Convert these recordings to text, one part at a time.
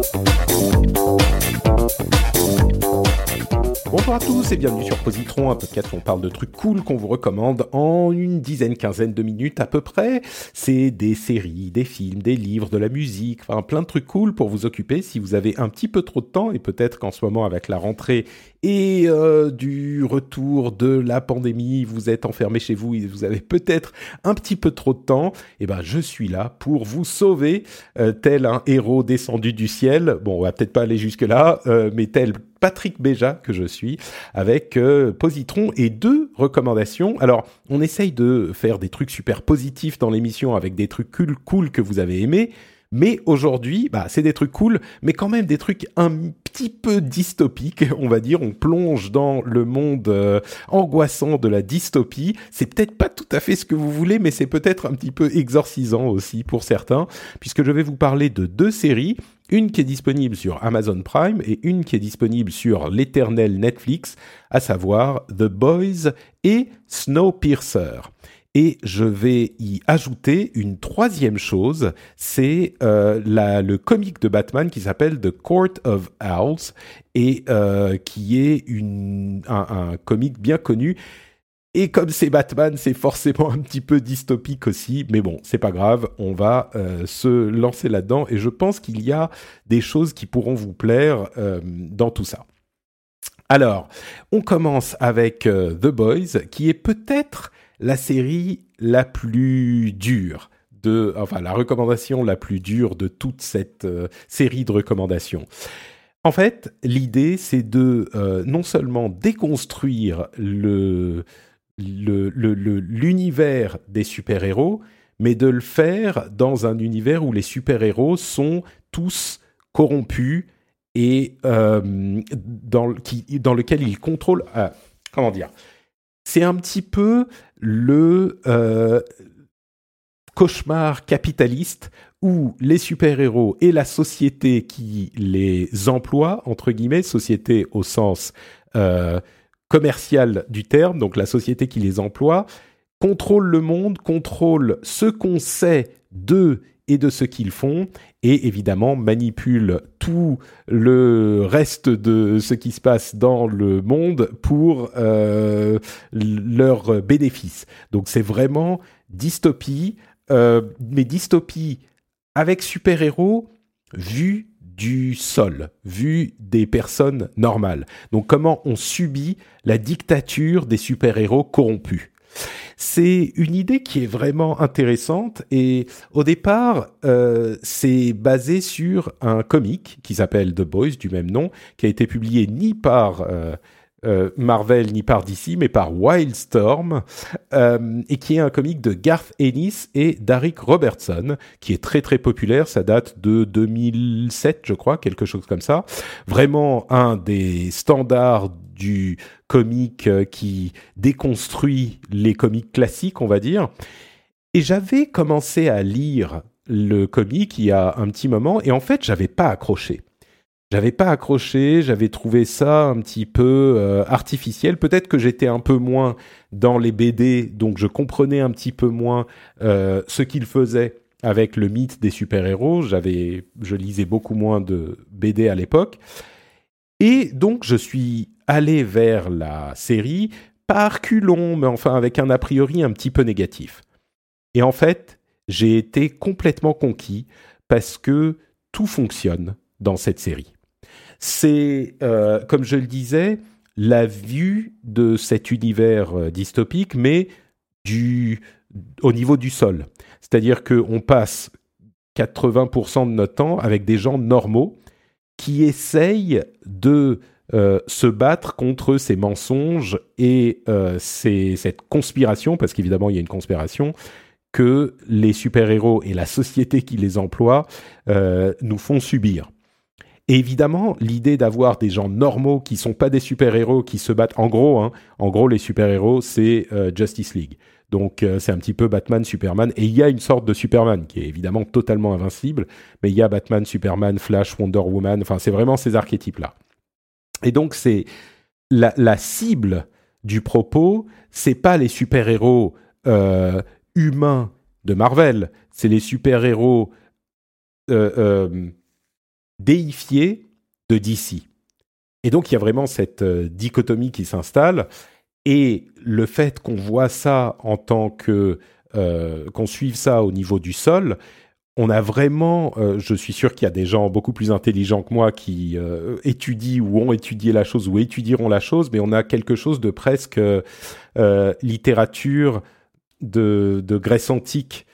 Thank you. Bonjour à tous et bienvenue sur Positron, un podcast où on parle de trucs cool qu'on vous recommande en une dizaine, quinzaine de minutes à peu près. C'est des séries, des films, des livres, de la musique, enfin plein de trucs cool pour vous occuper si vous avez un petit peu trop de temps et peut-être qu'en ce moment avec la rentrée et euh, du retour de la pandémie, vous êtes enfermé chez vous et vous avez peut-être un petit peu trop de temps, et ben je suis là pour vous sauver, euh, tel un héros descendu du ciel. Bon, on va peut-être pas aller jusque là, euh, mais tel Patrick Béja que je suis, avec Positron et deux recommandations. Alors, on essaye de faire des trucs super positifs dans l'émission avec des trucs cool, cool que vous avez aimés. Mais aujourd'hui, bah, c'est des trucs cool, mais quand même des trucs un petit peu dystopiques, on va dire. On plonge dans le monde euh, angoissant de la dystopie. C'est peut-être pas tout à fait ce que vous voulez, mais c'est peut-être un petit peu exorcisant aussi pour certains, puisque je vais vous parler de deux séries. Une qui est disponible sur Amazon Prime et une qui est disponible sur l'éternel Netflix, à savoir The Boys et Snowpiercer. Et je vais y ajouter une troisième chose, c'est euh, le comic de Batman qui s'appelle The Court of Owls et euh, qui est un, un comic bien connu. Et comme c'est Batman, c'est forcément un petit peu dystopique aussi, mais bon, c'est pas grave, on va euh, se lancer là-dedans et je pense qu'il y a des choses qui pourront vous plaire euh, dans tout ça. Alors, on commence avec euh, The Boys, qui est peut-être la série la plus dure de, enfin la recommandation la plus dure de toute cette série de recommandations. En fait, l'idée c'est de non seulement déconstruire le l'univers des super-héros, mais de le faire dans un univers où les super-héros sont tous corrompus et euh, dans, lequel ils contrôlent. comment dire c'est un petit peu le euh, cauchemar capitaliste où les super-héros et la société qui les emploie, entre guillemets, société au sens euh, commercial du terme, donc la société qui les emploie, contrôle le monde, contrôle ce qu'on sait d'eux et de ce qu'ils font, et évidemment manipule tout le reste de ce qui se passe dans le monde pour euh, leurs bénéfices. Donc c'est vraiment dystopie, euh, mais dystopie avec super-héros vu du sol, vu des personnes normales. Donc comment on subit la dictature des super-héros corrompus? C'est une idée qui est vraiment intéressante et au départ, euh, c'est basé sur un comic qui s'appelle The Boys du même nom, qui a été publié ni par euh, euh, Marvel ni par DC, mais par Wildstorm, euh, et qui est un comic de Garth Ennis et Derek Robertson, qui est très très populaire. Ça date de 2007, je crois, quelque chose comme ça. Vraiment un des standards du comic euh, qui déconstruit les comics classiques, on va dire. Et j'avais commencé à lire le comic il y a un petit moment, et en fait, j'avais pas accroché. J'avais pas accroché, j'avais trouvé ça un petit peu euh, artificiel. Peut-être que j'étais un peu moins dans les BD, donc je comprenais un petit peu moins euh, ce qu'il faisait avec le mythe des super-héros. J'avais, je lisais beaucoup moins de BD à l'époque, et donc je suis allé vers la série par culon, mais enfin avec un a priori un petit peu négatif. Et en fait, j'ai été complètement conquis parce que tout fonctionne dans cette série c'est, euh, comme je le disais, la vue de cet univers euh, dystopique, mais du, au niveau du sol. C'est-à-dire qu'on passe 80% de notre temps avec des gens normaux qui essayent de euh, se battre contre ces mensonges et cette conspiration, parce qu'évidemment il y a une conspiration, que les super-héros et la société qui les emploie nous font subir. Et évidemment, l'idée d'avoir des gens normaux qui sont pas des super-héros qui se battent, en gros, hein, les super-héros, c'est euh, Justice League. Donc euh, c'est un petit peu Batman, Superman, et il y a une sorte de Superman qui est évidemment totalement invincible, mais il y a Batman, Superman, Flash, Wonder Woman, enfin c'est vraiment ces archétypes-là. Et donc c'est la, cible du propos, c'est pas les super-héros euh, humains de Marvel, c'est les super-héros déifiés de DC. Et donc il y a vraiment cette euh, dichotomie qui s'installe. Et le fait qu'on voit ça en tant que euh, qu'on suive ça au niveau du sol, on a vraiment, euh, je suis sûr qu'il y a des gens beaucoup plus intelligents que moi qui étudient ou ont étudié la chose ou étudieront la chose, mais on a quelque chose de presque littérature de, de, Grèce antique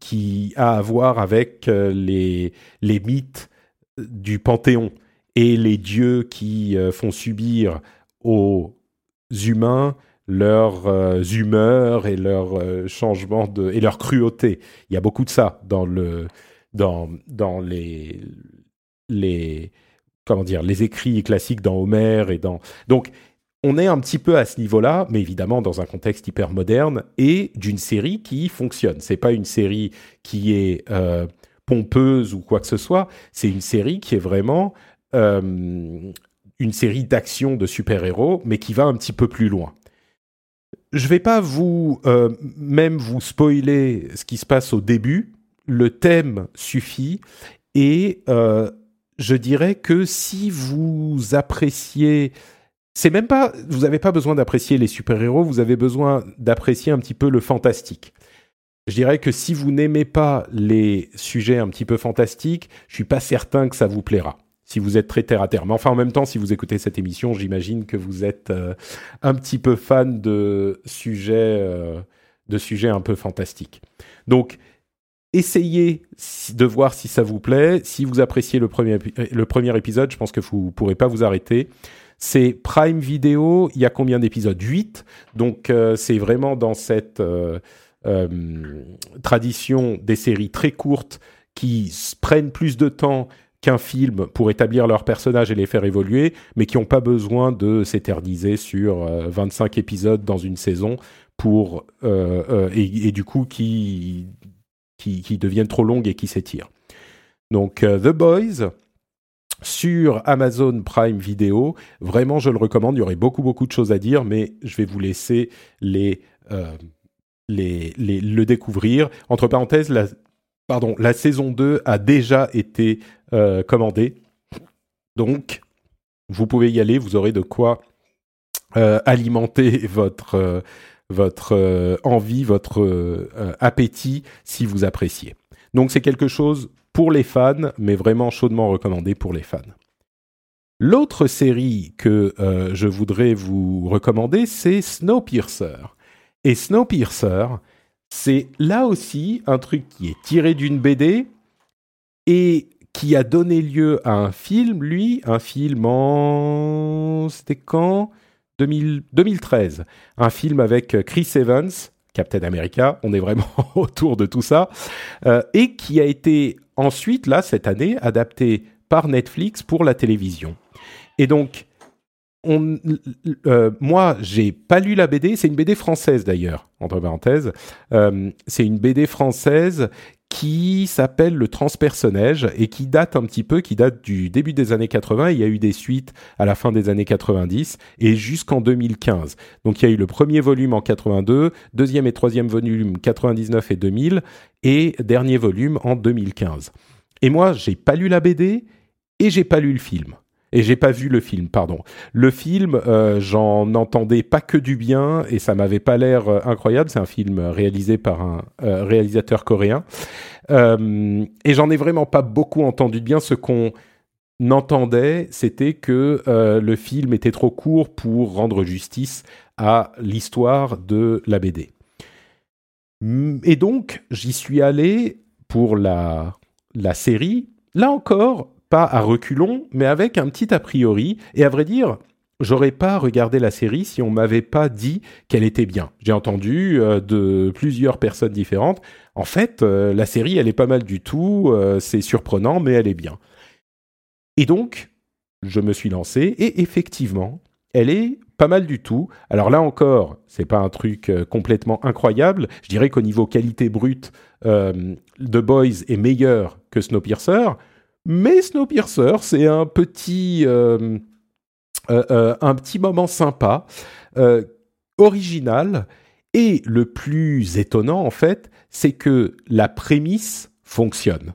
qui a à voir avec les, les mythes du Panthéon et les dieux qui font subir aux humains leurs euh, humeurs et leurs euh, changements de et leur cruauté. Il y a beaucoup de ça dans le dans dans les les comment dire les écrits classiques dans Homère et dans donc on est un petit peu à ce niveau-là, mais évidemment dans un contexte hyper moderne et d'une série qui fonctionne. C'est pas une série qui est euh, pompeuse ou quoi que ce soit. C'est une série qui est vraiment euh, une série d'actions de super-héros, mais qui va un petit peu plus loin je vais pas vous euh, même vous spoiler ce qui se passe au début. Le thème suffit et je dirais que si vous appréciez, c'est même pas, vous n'avez pas besoin d'apprécier les super-héros, vous avez besoin d'apprécier un petit peu le fantastique. Je dirais que si vous n'aimez pas les sujets un petit peu fantastiques, je suis pas certain que ça vous plaira si vous êtes très terre à terre. Mais enfin, en même temps, si vous écoutez cette émission, j'imagine que vous êtes euh, un petit peu fan de sujets, euh, de sujets un peu fantastiques. Donc, essayez de voir si ça vous plaît. Si vous appréciez le premier, le premier épisode, je pense que vous ne pourrez pas vous arrêter. C'est Prime Video, il y a combien d'épisodes? 8. Donc, euh, c'est vraiment dans cette tradition des séries très courtes qui prennent plus de temps qu'un film pour établir leurs personnages et les faire évoluer, mais qui n'ont pas besoin de s'éterniser sur 25 euh, épisodes dans une saison pour euh, euh, et, du coup qui, qui, qui deviennent trop longues et qui s'étirent. Donc The Boys sur Amazon Prime Video, vraiment je le recommande. Il y aurait beaucoup beaucoup de choses à dire, mais je vais vous laisser les les, le découvrir. Entre parenthèses, la pardon, la saison 2 a déjà été euh, commandée. Donc, vous pouvez y aller, vous aurez de quoi euh, alimenter votre, euh, votre envie, votre appétit si vous appréciez. Donc, c'est quelque chose pour les fans, mais vraiment chaudement recommandé pour les fans. L'autre série que je voudrais vous recommander, c'est Snowpiercer. Et Snowpiercer, c'est là aussi un truc qui est tiré d'une BD et qui a donné lieu à un film, lui, un film en... C'était quand? 2013. Un film avec Chris Evans, Captain America, on est vraiment autour de tout ça, euh, et qui a été ensuite, là, cette année, adapté par Netflix pour la télévision. Et donc, on, euh, moi, j'ai pas lu la BD. C'est une BD française d'ailleurs, entre parenthèses. Euh, c'est une BD française qui s'appelle Le Transpersonnage et qui date un petit peu, qui date du début des années 80. Il y a eu des suites à la fin des années 90 et jusqu'en 2015. Donc il y a eu le premier volume en 82, deuxième et troisième volume 99 et 2000 et dernier volume en 2015. Et moi, j'ai pas lu la BD et j'ai pas lu le film. Et j'ai pas vu le film, pardon. Le film, euh, j'en entendais pas que du bien et ça m'avait pas l'air euh, incroyable. C'est un film réalisé par un euh, réalisateur coréen et j'en ai vraiment pas beaucoup entendu de bien. Ce qu'on entendait, c'était que le film était trop court pour rendre justice à l'histoire de la BD. Et donc, j'y suis allé pour la la série. Là encore, pas à reculons, mais avec un petit a priori. Et à vrai dire, j'aurais pas regardé la série si on m'avait pas dit qu'elle était bien. J'ai entendu euh, de plusieurs personnes différentes. En fait, euh, la série, elle est pas mal du tout. Euh, c'est surprenant, mais elle est bien. Et donc, je me suis lancé et effectivement, elle est pas mal du tout. Alors là encore, c'est pas un truc complètement incroyable. Je dirais qu'au niveau qualité brute, The Boys est meilleur que Snowpiercer, mais Snowpiercer, c'est un petit euh, euh, un petit moment sympa, euh, original, et le plus étonnant en fait, c'est que la prémisse fonctionne.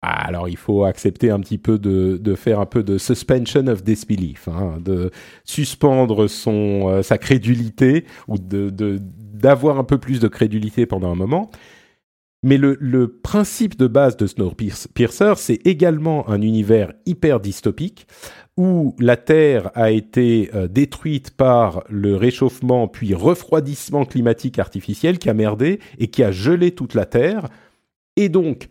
Ah, alors il faut accepter un petit peu de, faire un peu de suspension of disbelief, hein, de suspendre son sa crédulité ou de d'avoir un peu plus de crédulité pendant un moment. Mais le, principe de base de Snowpiercer, c'est également un univers hyper dystopique où la Terre a été euh, détruite par le réchauffement puis refroidissement climatique artificiel qui a merdé et qui a gelé toute la Terre. Et donc,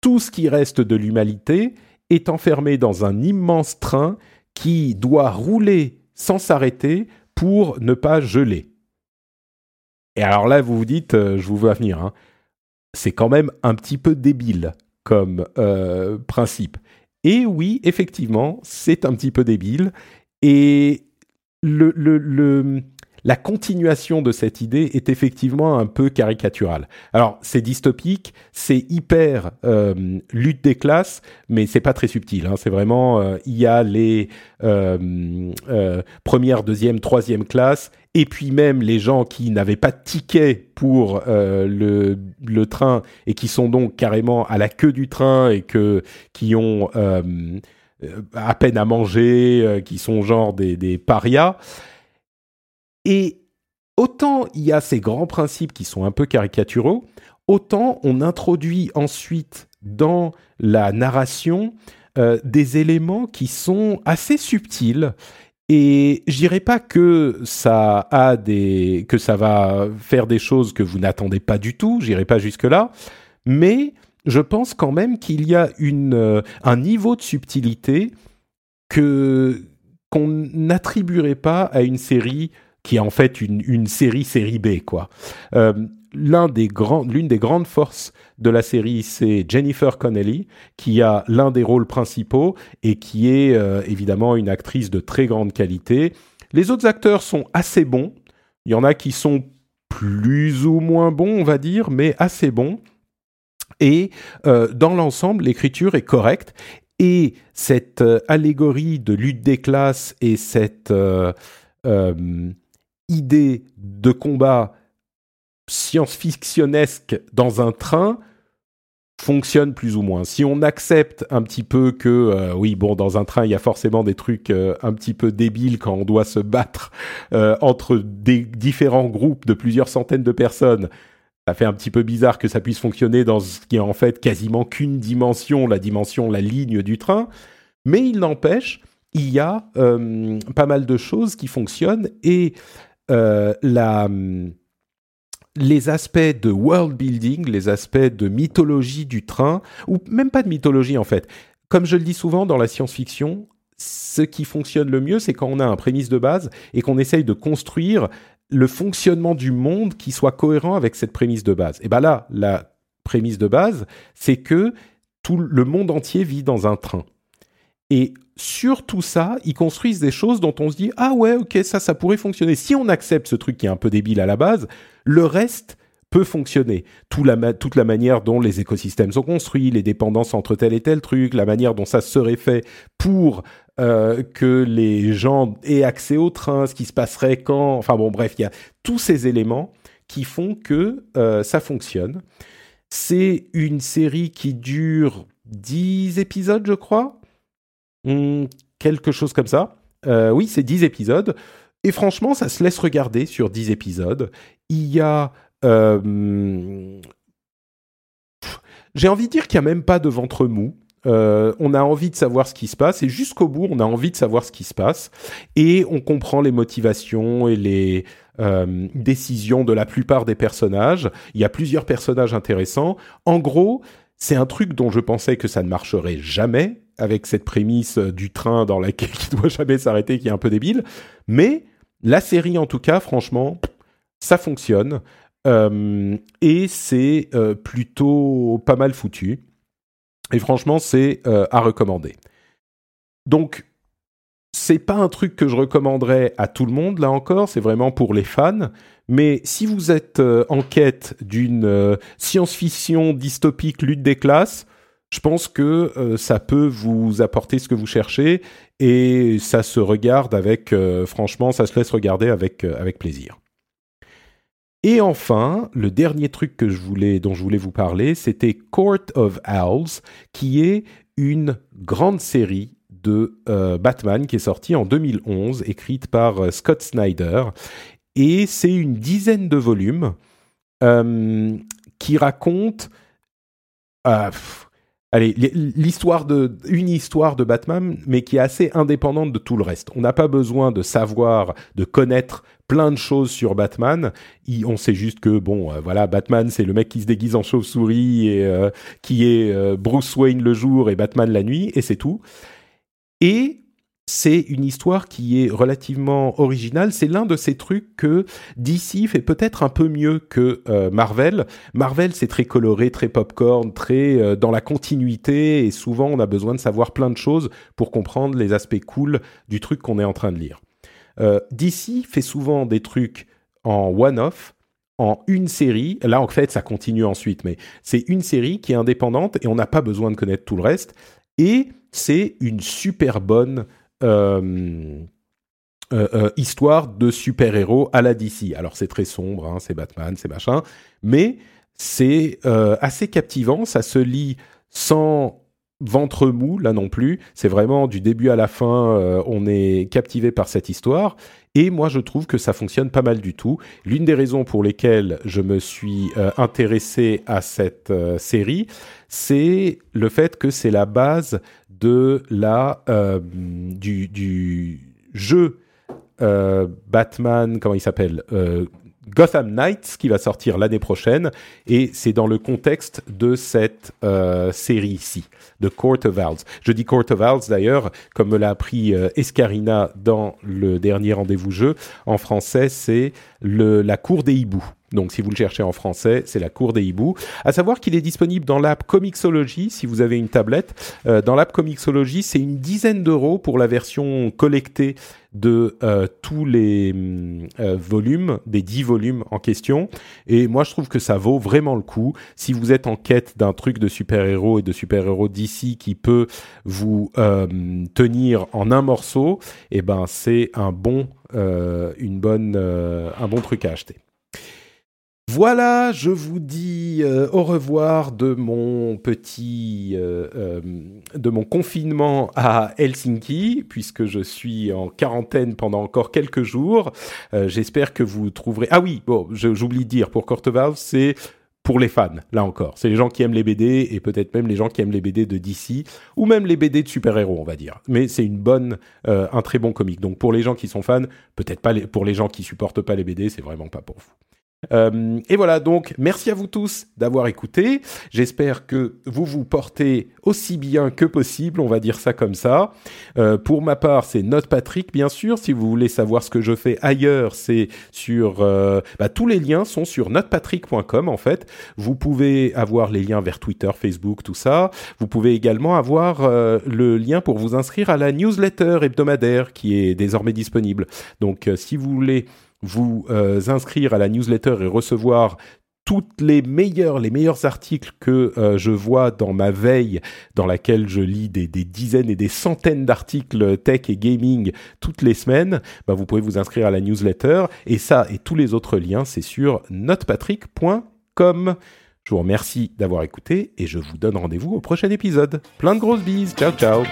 tout ce qui reste de l'humanité est enfermé dans un immense train qui doit rouler sans s'arrêter pour ne pas geler. Et alors là, vous vous dites, euh, je vous vois venir, hein, c'est quand même un petit peu débile comme euh, principe. Et oui, effectivement, c'est un petit peu débile. Et le, le, la continuation de cette idée est effectivement un peu caricaturale. Alors, c'est dystopique, c'est hyper euh, lutte des classes, mais c'est pas très subtil. Hein. C'est vraiment, euh, il y a les euh, première, deuxième, troisième classes, et puis même les gens qui n'avaient pas de ticket pour le, le, train et qui sont donc carrément à la queue du train et que qui ont à peine à manger, qui sont genre des, des parias. Et autant il y a ces grands principes qui sont un peu caricaturaux, autant on introduit ensuite dans la narration euh, des éléments qui sont assez subtils. Et je dirais pas que ça a des que ça va faire des choses que vous n'attendez pas du tout, j'irai pas jusque là, mais je pense quand même qu'il y a une euh, un niveau de subtilité que qu'on n'attribuerait pas à une série qui est en fait une, série série B quoi. Euh, l'une des grandes forces de la série, c'est Jennifer Connelly, qui a l'un des rôles principaux et qui est euh, évidemment une actrice de très grande qualité. Les autres acteurs sont assez bons. Il y en a qui sont plus ou moins bons, on va dire, mais assez bons. Et euh, dans l'ensemble, l'écriture est correcte. Et cette allégorie de lutte des classes et cette idée de combat science-fictionnesque dans un train fonctionne plus ou moins. Si on accepte un petit peu que, euh, oui, bon, dans un train, il y a forcément des trucs euh, un petit peu débiles quand on doit se battre euh, entre des différents groupes de plusieurs centaines de personnes, ça fait un petit peu bizarre que ça puisse fonctionner dans ce qui est en fait quasiment qu'une dimension, la dimension, la ligne du train. Mais il n'empêche, il y a pas mal de choses qui fonctionnent et la, les aspects de world building, les aspects de mythologie du train, ou même pas de mythologie en fait. Comme je le dis souvent dans la science-fiction, ce qui fonctionne le mieux, c'est quand on a un prémisse de base et qu'on essaye de construire le fonctionnement du monde qui soit cohérent avec cette prémisse de base. Et bien là, la prémisse de base, c'est que tout le monde entier vit dans un train. Et sur tout ça, ils construisent des choses dont on se dit ah ouais ok ça ça pourrait fonctionner. Si on accepte ce truc qui est un peu débile à la base, le reste peut fonctionner. la, toute la manière dont les écosystèmes sont construits, les dépendances entre tel et tel truc, la manière dont ça serait fait pour euh, que les gens aient accès au train, ce qui se passerait quand. Enfin bon bref, il y a tous ces éléments qui font que euh, ça fonctionne. C'est une série qui dure 10 épisodes, je crois. Hmm, quelque chose comme ça. Euh, oui, c'est 10 épisodes. Et franchement, ça se laisse regarder sur 10 épisodes. Il y a... Euh, j'ai envie de dire qu'il n'y a même pas de ventre mou. Euh, on a envie de savoir ce qui se passe et jusqu'au bout, on a envie de savoir ce qui se passe et on comprend les motivations et les décisions de la plupart des personnages. Il y a plusieurs personnages intéressants. En gros, c'est un truc dont je pensais que ça ne marcherait jamais avec cette prémisse du train dans laquelle qui doit jamais s'arrêter, qui est un peu débile. Mais la série, en tout cas, franchement, ça fonctionne. Euh, et c'est euh, plutôt pas mal foutu. Et franchement, c'est euh, à recommander. Donc, c'est pas un truc que je recommanderais à tout le monde, là encore, c'est vraiment pour les fans. Mais si vous êtes en quête d'une science-fiction dystopique lutte des classes, je pense que ça peut vous apporter ce que vous cherchez et ça se regarde avec, franchement, ça se laisse regarder avec, avec plaisir. Et enfin, le dernier truc que je voulais, dont je voulais vous parler, c'était Court of Owls, qui est une grande série de euh, Batman qui est sortie en 2011, écrite par euh, Scott Snyder. Et c'est une dizaine de volumes euh, qui racontent allez, l'histoire de, une histoire de Batman, mais qui est assez indépendante de tout le reste. On n'a pas besoin de savoir, de connaître plein de choses sur Batman. on sait juste que bon, euh, voilà, Batman, c'est le mec qui se déguise en chauve-souris et euh, qui est euh, Bruce Wayne le jour et Batman la nuit, et c'est tout. Et c'est une histoire qui est relativement originale. C'est l'un de ces trucs que DC fait peut-être un peu mieux que euh, Marvel. Marvel, c'est très coloré, très popcorn, très euh, dans la continuité, et souvent on a besoin de savoir plein de choses pour comprendre les aspects cool du truc qu'on est en train de lire. Euh, DC fait souvent des trucs en one-off, en une série. Là, en fait, ça continue ensuite, mais c'est une série qui est indépendante et on n'a pas besoin de connaître tout le reste. Et c'est une super bonne histoire de super-héros à la DC. Alors c'est très sombre, hein, c'est Batman, c'est machin, mais c'est assez captivant, ça se lit sans ventre mou là non plus. C'est vraiment du début à la fin, on est captivé par cette histoire. Et moi, je trouve que ça fonctionne pas mal du tout. L'une des raisons pour lesquelles je me suis intéressé à cette série, c'est le fait que c'est la base de la euh, du, du, jeu euh, Batman, comment il s'appelle euh, Gotham Knights qui va sortir l'année prochaine et c'est dans le contexte de cette série-ci, de Court of Owls. Je dis Court of Owls d'ailleurs, comme me l'a appris Escarina dans le dernier rendez-vous jeu, en français c'est la cour des hiboux. Donc, si vous le cherchez en français, c'est la cour des hiboux. À savoir qu'il est disponible dans l'app Comixology, si vous avez une tablette. Euh, dans l'app Comixology, c'est une dizaine d'euros pour la version collectée de euh, tous les euh, volumes, des dix volumes en question. Et moi, je trouve que ça vaut vraiment le coup. Si vous êtes en quête d'un truc de super-héros et de super-héros d'ici qui peut vous tenir en un morceau, eh ben, c'est un bon, une bonne, un bon truc à acheter. Voilà, je vous dis euh, au revoir de mon petit, euh, euh, de mon confinement à Helsinki, puisque je suis en quarantaine pendant encore quelques jours. J'espère que vous trouverez. Ah oui, bon, j'oublie de dire pour Courteval, c'est pour les fans, là encore. C'est les gens qui aiment les BD et peut-être même les gens qui aiment les BD de DC ou même les BD de super-héros, on va dire. Mais c'est une bonne, un très bon comique. Donc pour les gens qui sont fans, peut-être pas pour les gens qui supportent pas les BD, c'est vraiment pas pour vous. Euh, et voilà, donc merci à vous tous d'avoir écouté. J'espère que vous vous portez aussi bien que possible, on va dire ça comme ça. Euh, pour ma part, c'est Note Patrick, bien sûr. Si vous voulez savoir ce que je fais ailleurs, c'est sur... Euh, bah, tous les liens sont sur notepatrick.com, en fait. Vous pouvez avoir les liens vers Twitter, Facebook, tout ça. Vous pouvez également avoir le lien pour vous inscrire à la newsletter hebdomadaire qui est désormais disponible. Donc, si vous voulez vous euh, inscrire à la newsletter et recevoir toutes les meilleurs, les meilleurs articles que euh, je vois dans ma veille, dans laquelle je lis des, dizaines et des centaines d'articles tech et gaming toutes les semaines, bah, vous pouvez vous inscrire à la newsletter. Et ça et tous les autres liens, c'est sur notepatrick.com. Je vous remercie d'avoir écouté et je vous donne rendez-vous au prochain épisode. Plein de grosses bises. Ciao, ciao.